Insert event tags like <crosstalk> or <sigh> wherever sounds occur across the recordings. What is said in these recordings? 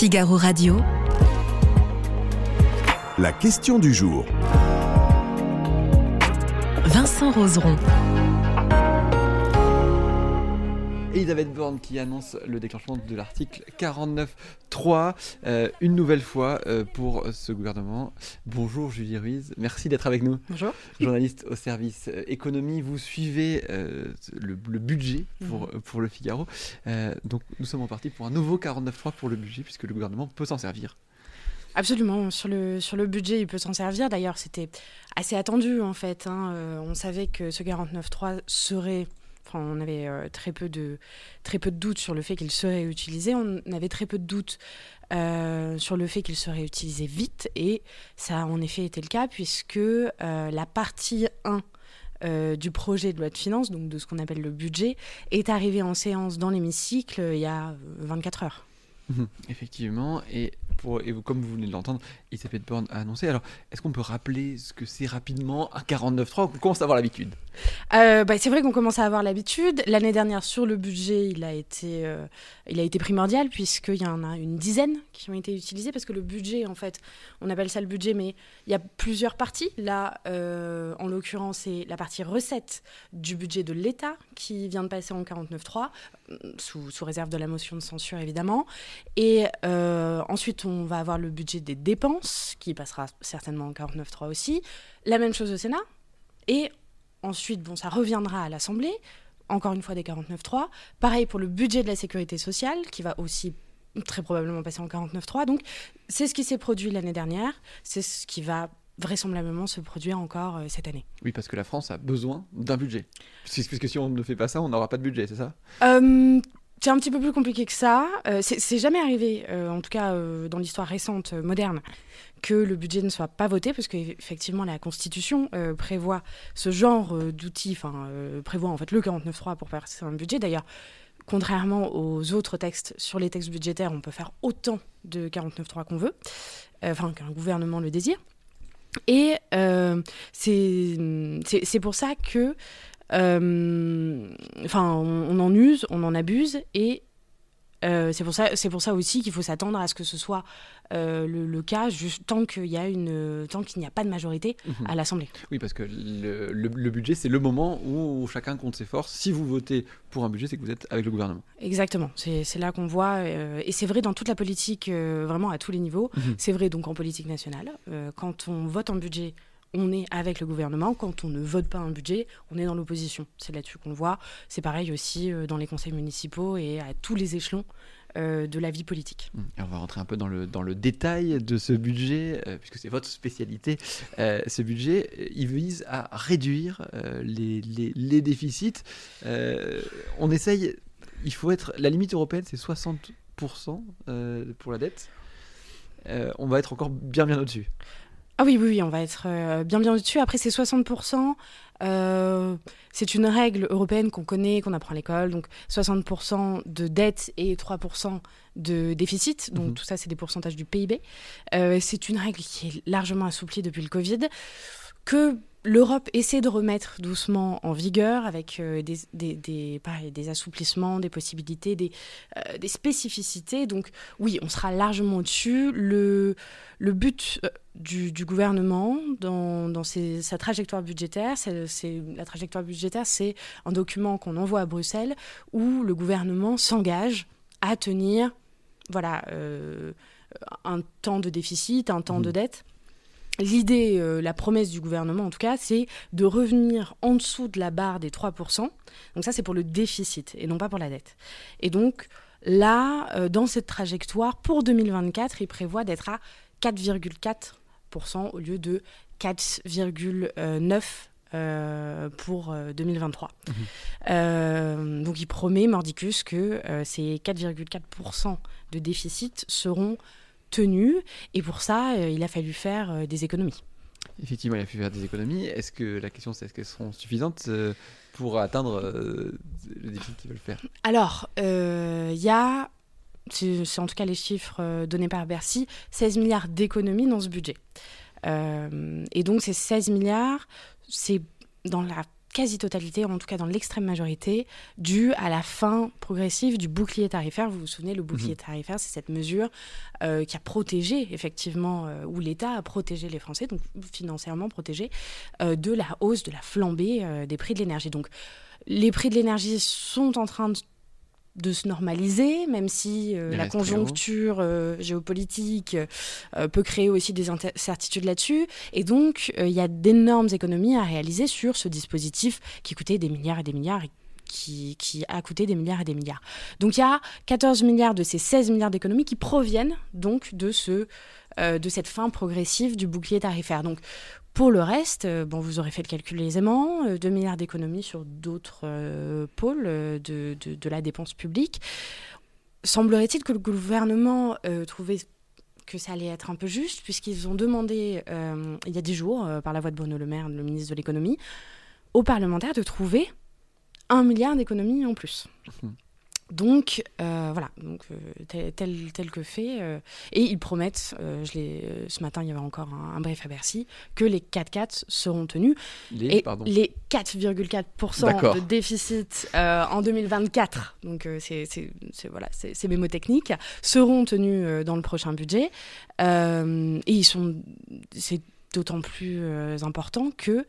Figaro Radio. La question du jour. Vincent Roseron. Elisabeth Borne qui annonce le déclenchement de l'article 49.3, euh, une nouvelle fois euh, pour ce gouvernement. Bonjour Julie Ruiz, merci d'être avec nous. Bonjour. Journaliste au service euh, économie, vous suivez euh, le, le budget pour, Mhm. pour le Figaro. Euh, donc nous sommes repartis pour un nouveau 49.3 pour le budget puisque le gouvernement peut s'en servir. Absolument, sur le, sur le budget, il peut s'en servir. D'ailleurs, c'était assez attendu en fait. hein. Euh, on savait que ce 49.3 serait. On avait euh, très, peu de, très peu de doutes sur le fait qu'il serait utilisé. On avait très peu de doutes euh, sur le fait qu'il serait utilisé vite. Et ça a en effet été le cas, puisque euh, la partie 1 euh, du projet de loi de finances, donc de ce qu'on appelle le budget, est arrivée en séance dans l'hémicycle il y a euh, 24 heures. Mhm, Effectivement, et, pour, et vous- comme vous venez de l'entendre, Elisabeth Borne a annoncé. Alors, est-ce qu'on peut rappeler ce que c'est rapidement un 49.3 On commence à avoir l'habitude? Euh, bah, c'est vrai qu'on commence à avoir l'habitude. L'année dernière, sur le budget, il a été, euh, il a été primordial, puisqu'il y en a une dizaine qui ont été utilisées, parce que le budget, en fait, on appelle ça le budget, mais il y a plusieurs parties. Là, euh, en l'occurrence, c'est la partie recette du budget de l'État qui vient de passer en 49.3, euh, sous, sous réserve de la motion de censure, évidemment. Et euh, ensuite, on va avoir le budget des dépenses, qui passera certainement en 49.3 aussi. La même chose au Sénat. Et Ensuite, bon, ça reviendra à l'Assemblée, encore une fois des 49.3. Pareil pour le budget de la sécurité sociale, qui va aussi très probablement passer en 49.3. Donc, c'est ce qui s'est produit l'année dernière, c'est ce qui va vraisemblablement se produire encore euh, cette année. Oui, parce que la France a besoin d'un budget. Puisque, puisque si on ne fait pas ça, on n'aura pas de budget, c'est ça? Euh, c'est un petit peu plus compliqué que ça. Euh, c'est jamais arrivé, euh, en tout cas euh, dans l'histoire récente, euh, moderne, que le budget ne soit pas voté, parce qu'effectivement la Constitution prévoit ce genre d'outils, enfin prévoit en fait le 49.3 pour passer un budget. D'ailleurs, contrairement aux autres textes, sur les textes budgétaires, on peut faire autant de 49.3 qu'on veut, enfin qu'un gouvernement le désire. Et c'est pour ça que enfin, on, on en use, on en abuse, et euh, c'est pour ça, c'est pour ça aussi qu'il faut s'attendre à ce que ce soit euh, le, le cas juste tant qu'il y a une, tant qu'il n'y a pas de majorité à l'Assemblée. Oui, parce que le, le- le budget, c'est le moment où chacun compte ses forces. Si vous votez pour un budget, c'est que vous êtes avec le gouvernement. Exactement, c'est là qu'on voit, euh, et c'est vrai dans toute la politique, euh, vraiment à tous les niveaux. Mhm. C'est vrai donc en politique nationale. Euh, quand on vote un budget, on est avec le gouvernement. Quand on ne vote pas un budget, on est dans l'opposition. C'est là-dessus qu'on le voit. C'est pareil aussi euh, dans les conseils municipaux et à tous les échelons euh, de la vie politique. Hum, on va rentrer un peu dans le, dans le détail de ce budget, euh, puisque c'est votre spécialité. Ce budget, il vise à réduire les, les- les déficits. On essaye, il faut être, la limite européenne, c'est 60% euh, pour la dette. On va être encore bien bien au-dessus. Ah oui, oui, oui, on va être euh, bien bien au-dessus. Après, c'est 60%. euh, c'est une règle européenne qu'on connaît, qu'on apprend à l'école. Donc 60% de dette et 3% de déficit. Donc Mhm. tout ça, c'est des pourcentages du PIB. Euh, c'est une règle qui est largement assouplie depuis le Covid, que l'Europe essaie de remettre doucement en vigueur avec euh, des, des, des, pareil, des assouplissements, des possibilités, des, euh, des spécificités. Donc oui, on sera largement au-dessus. Le, le but euh, du, du gouvernement dans, dans ses- sa trajectoire budgétaire, c'est, la trajectoire budgétaire, c'est un document qu'on envoie à Bruxelles où le gouvernement s'engage à tenir voilà, euh, un temps de déficit, un temps de dette. L'idée, euh, la promesse du gouvernement en tout cas, c'est de revenir en dessous de la barre des 3%. Donc ça, c'est pour le déficit et non pas pour la dette. Et donc là, euh, dans cette trajectoire, pour 2024, il prévoit d'être à 4,4% au lieu de 4,9% euh, pour euh, 2023. Mhm. Euh, donc il promet, Mordicus, que ces 4,4% de déficit seront tenus. Et pour ça, euh, il a fallu faire euh, des économies. Effectivement, il a fait faire des économies. Est-ce que la question, c'est est-ce qu'elles seront suffisantes euh, pour atteindre le déficit qu'ils veulent faire? Alors, euh, il y a, c'est en tout cas les chiffres donnés par Bercy, 16 milliards d'économies dans ce budget. Euh, et donc ces 16 milliards, c'est dans la quasi-totalité, en tout cas dans l'extrême majorité, due à la fin progressive du bouclier tarifaire. Vous vous souvenez, le bouclier Mhm. tarifaire, c'est cette mesure euh, qui a protégé, effectivement, euh, où l'État a protégé les Français, donc financièrement protégé, euh, de la hausse, de la flambée euh, des prix de l'énergie. Donc les prix de l'énergie sont en train de de se normaliser, même si euh, la conjoncture euh, géopolitique euh, peut créer aussi des incertitudes là-dessus. Et donc, il y a d'énormes économies à réaliser sur ce dispositif qui coûtait des milliards et des milliards et qui, qui a coûté des milliards et des milliards. Donc, il y a 14 milliards de ces 16 milliards d'économies qui proviennent donc de, ce, de cette fin progressive du bouclier tarifaire. Donc, pour le reste, euh, bon, vous aurez fait le calcul aisément, euh, 2 milliards d'économies sur d'autres euh, pôles euh, de, la dépense publique. Semblerait-il que le gouvernement euh, trouvait que ça allait être un peu juste, puisqu'ils ont demandé, euh, il y a 10 jours, euh, par la voix de Bruno Le Maire, le ministre de l'économie, aux parlementaires de trouver un milliard d'économies en plus. Mhm. Donc euh, voilà, donc, euh, tel, tel, que fait. euh, et ils promettent, je l'ai- ce matin il y avait encore un, un brief à Bercy, que les 4-4 seront tenus. Les, Et pardon. les 4,4% D'accord. de déficit en 2024, donc c'est c'est- c'est- voilà, c'est c'est mémotechnique, seront tenus dans le prochain budget. Et ils sont, c'est d'autant plus important que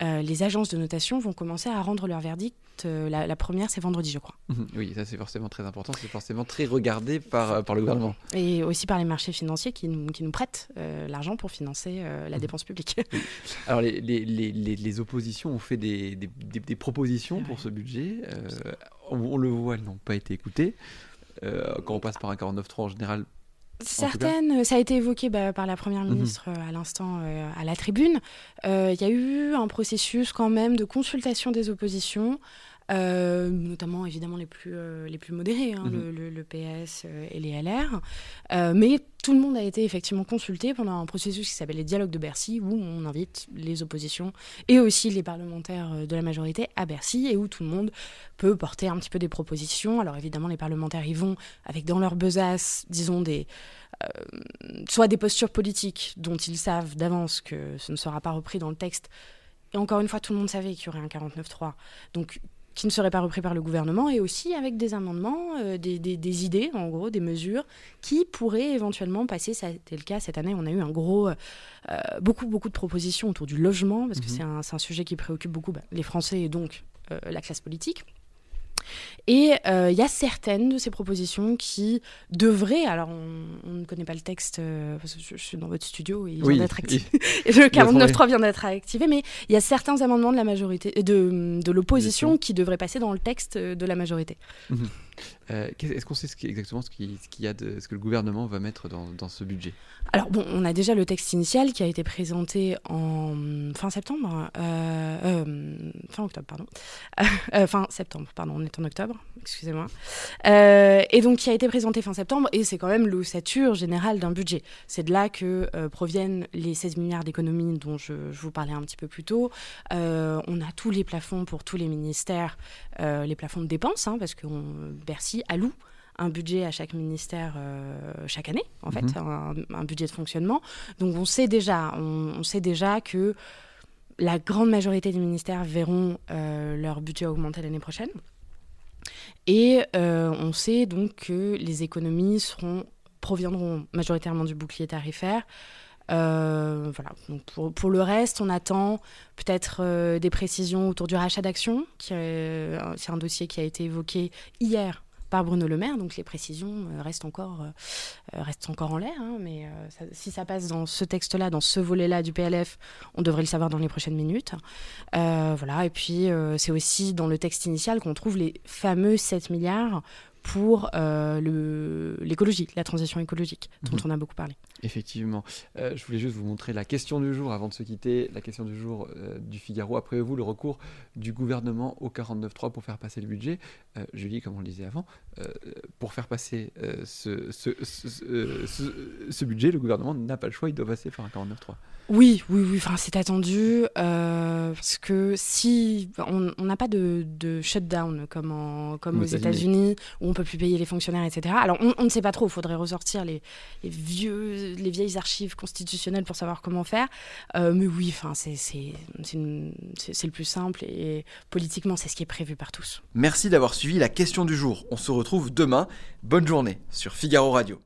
les agences de notation vont commencer à rendre leur verdict. Euh, la, la première, c'est vendredi, je crois. Mhm. Oui, ça c'est forcément très important, c'est forcément très regardé par, euh, par le gouvernement. Et aussi par les marchés financiers qui nous, qui nous prêtent euh, l'argent pour financer euh, la Mhm. dépense publique. Alors les, les, les, les- oppositions ont fait des, des, des- des propositions pour ce budget. Euh, on, on le voit, elles n'ont pas été écoutées. Quand on passe par un 49.3 en général, Certaines, ça a été évoqué bah, par la Première Mhm. ministre euh, à l'instant euh, à la tribune. Euh, Il y a eu un processus quand même de consultation des oppositions, euh, notamment évidemment les plus, euh, les plus modérés, hein, Mhm. le, le- le PS euh, et les LR. Mais tout le monde a été effectivement consulté pendant un processus qui s'appelle les dialogues de Bercy, où on invite les oppositions et aussi les parlementaires de la majorité à Bercy, et où tout le monde peut porter un petit peu des propositions. Alors évidemment, les parlementaires y vont avec dans leur besace, disons, des, euh, soit des postures politiques dont ils savent d'avance que ce ne sera pas repris dans le texte. Et encore une fois, tout le monde savait qu'il y aurait un 49.3. Donc, qui ne serait pas repris par le gouvernement, et aussi avec des amendements, euh, des, des- des idées, en gros, des mesures qui pourraient éventuellement passer. Ça a été le cas cette année. On a eu un gros, euh, beaucoup, beaucoup de propositions autour du logement, parce que Mhm. c'est un, sujet qui préoccupe beaucoup bah, les Français et donc euh, la classe politique. Et euh, il y a certaines de ces propositions qui devraient, alors on, on ne connaît pas le texte, euh, parce que je, je suis dans votre studio et il Oui, vient d'être activé. <laughs> le a trouvé. 49.3 vient d'être activé, mais il y a certains amendements de la majorité, de, de l'opposition Opposition. qui devraient passer dans le texte de la majorité. euh, qu'est- est-ce qu'on sait ce qui- exactement ce y a de ce que le gouvernement va mettre dans, dans ce budget? Alors bon, on a déjà le texte initial qui a été présenté en fin septembre, euh, euh, fin octobre, pardon, Euh, fin septembre, pardon, on est en octobre, excusez-moi, Euh, et donc qui a été présenté fin septembre, et c'est quand même l'ossature générale d'un budget. C'est de là que euh, proviennent les 16 milliards d'économies dont je, je vous parlais un petit peu plus tôt. Euh, on a tous les plafonds pour tous les ministères, euh, les plafonds de dépenses, hein, parce que on- Bercy alloue un budget à chaque ministère euh, chaque année, en fait, Mhm. un, un budget de fonctionnement. Donc on sait déjà, on, on sait déjà que la grande majorité des ministères verront euh, leur budget augmenter l'année prochaine. Et euh, on sait donc que les économies proviendront majoritairement du bouclier tarifaire. Euh, voilà. Pour, le reste, on attend peut-être des précisions autour du rachat d'actions. C'est un dossier qui a été évoqué hier par Bruno Le Maire, donc les précisions euh, restent encore, euh, restent encore en l'air. hein, mais euh, si ça passe dans ce texte-là, dans ce volet-là du PLF, on devrait le savoir dans les prochaines minutes. Euh, voilà. Et puis euh, c'est aussi dans le texte initial qu'on trouve les fameux 7 milliards pour euh, l'écologie, la transition écologique, dont Mhm. on a beaucoup parlé. Effectivement. Euh, je voulais juste vous montrer la question du jour avant de se quitter. La question du jour euh, du Figaro. Après vous, le recours du gouvernement au 49.3 pour faire passer le budget? Julie, comme on le disait avant, pour faire passer ce, ce, ce- ce- ce- ce budget, le gouvernement n'a pas le choix, il doit passer par un 49.3. Oui, oui, oui. Enfin, c'est attendu parce que si on n'a pas de, de shutdown comme, en- comme Aux. États-Unis où on peut plus payer les fonctionnaires, etc. Alors on, ne sait pas trop, il faudrait ressortir les, vieux, les vieilles archives constitutionnelles pour savoir comment faire. Euh, mais oui, c'est le plus simple et politiquement, c'est ce qui est prévu par tous. Merci d'avoir suivi la question du jour. On se retrouve demain. Bonne journée sur Figaro Radio.